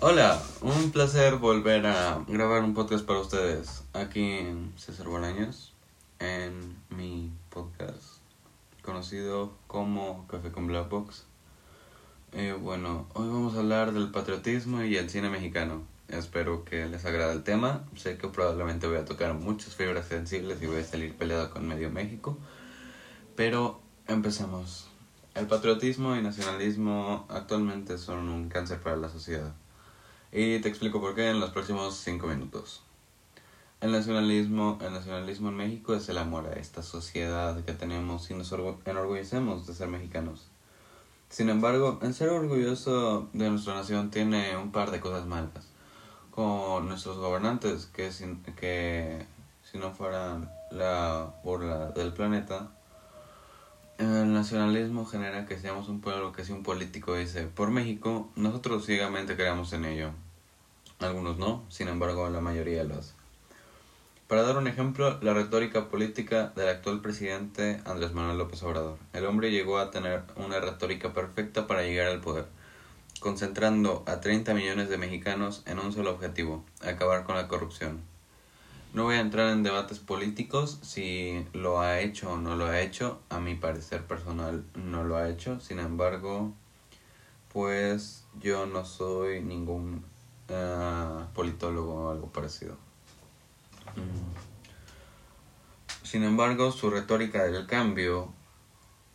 Hola, un placer volver a grabar un podcast para ustedes aquí en César Bolaños, en mi podcast conocido como Café con Black Box. Eh, bueno, hoy vamos a hablar del patriotismo y el cine mexicano. Espero que les agrade el tema. Sé que probablemente voy a tocar muchas fibras sensibles y voy a salir peleado con medio México. Pero empecemos. El patriotismo y nacionalismo actualmente son un cáncer para la sociedad. Y te explico por qué en los próximos 5 minutos. El nacionalismo, el nacionalismo en México es el amor a esta sociedad que tenemos y nos enorgullecemos de ser mexicanos. Sin embargo, el ser orgulloso de nuestra nación tiene un par de cosas malas. Con nuestros gobernantes, que, sin, que si no fueran la burla del planeta, nacionalismo genera que seamos un pueblo que si un político dice por México, nosotros ciegamente creamos en ello. Algunos no, sin embargo la mayoría lo hace. Para dar un ejemplo, la retórica política del actual presidente Andrés Manuel López Obrador. El hombre llegó a tener una retórica perfecta para llegar al poder, concentrando a 30 millones de mexicanos en un solo objetivo, acabar con la corrupción. No voy a entrar en debates políticos si lo ha hecho o no lo ha hecho. A mi parecer personal no lo ha hecho. Sin embargo, pues yo no soy ningún uh, politólogo o algo parecido. Mm. Sin embargo, su retórica del cambio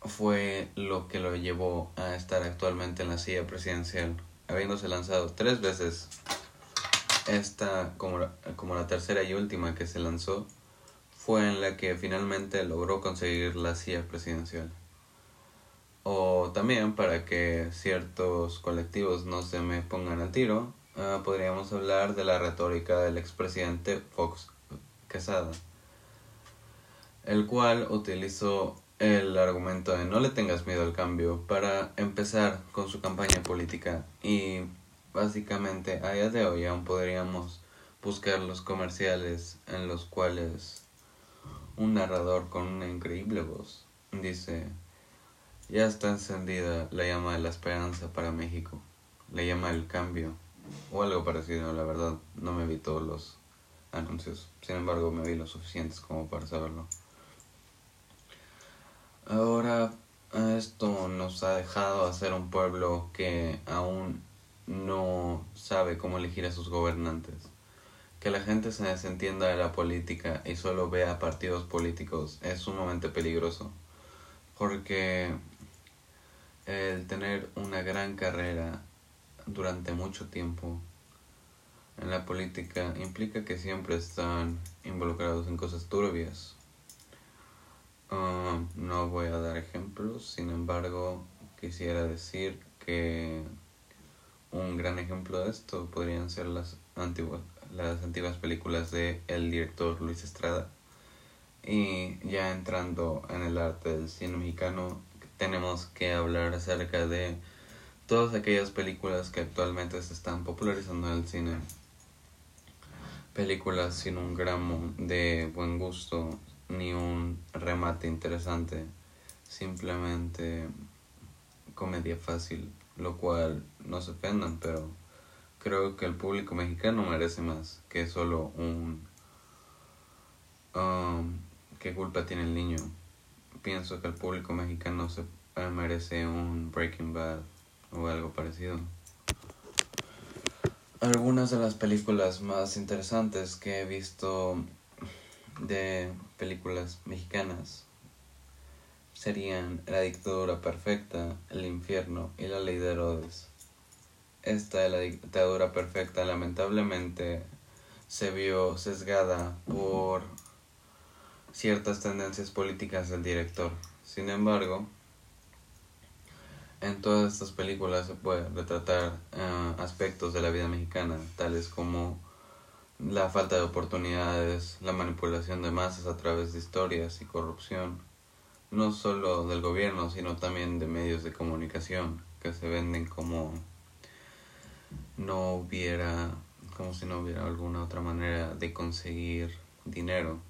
fue lo que lo llevó a estar actualmente en la silla presidencial, habiéndose lanzado tres veces esta, como la, como la tercera y última que se lanzó, fue en la que finalmente logró conseguir la silla presidencial. O también para que ciertos colectivos no se me pongan al tiro, uh, podríamos hablar de la retórica del expresidente Fox Quesada, el cual utilizó el argumento de no le tengas miedo al cambio para empezar con su campaña política y Básicamente, a día de hoy aún podríamos buscar los comerciales en los cuales un narrador con una increíble voz dice, ya está encendida la llama de la esperanza para México, la llama del cambio, o algo parecido, la verdad, no me vi todos los anuncios, sin embargo me vi lo suficientes como para saberlo. Ahora, esto nos ha dejado a ser un pueblo que aún no sabe cómo elegir a sus gobernantes. Que la gente se desentienda de la política y solo vea partidos políticos es sumamente peligroso. Porque el tener una gran carrera durante mucho tiempo en la política implica que siempre están involucrados en cosas turbias. Ah, no voy a dar ejemplos, sin embargo, quisiera decir que un gran ejemplo de esto podrían ser las antiguas, las antiguas películas de el director Luis Estrada. Y ya entrando en el arte del cine mexicano, tenemos que hablar acerca de todas aquellas películas que actualmente se están popularizando en el cine. Películas sin un gramo de buen gusto ni un remate interesante, simplemente comedia fácil lo cual no se ofendan, pero creo que el público mexicano merece más que solo un... Um, ¿Qué culpa tiene el niño? Pienso que el público mexicano se eh, merece un Breaking Bad o algo parecido. Algunas de las películas más interesantes que he visto de películas mexicanas serían la dictadura perfecta, el infierno y la ley de Herodes. Esta de la dictadura perfecta lamentablemente se vio sesgada por ciertas tendencias políticas del director. Sin embargo, en todas estas películas se puede retratar eh, aspectos de la vida mexicana, tales como la falta de oportunidades, la manipulación de masas a través de historias y corrupción, no solo del gobierno, sino también de medios de comunicación que se venden como no hubiera, como si no hubiera alguna otra manera de conseguir dinero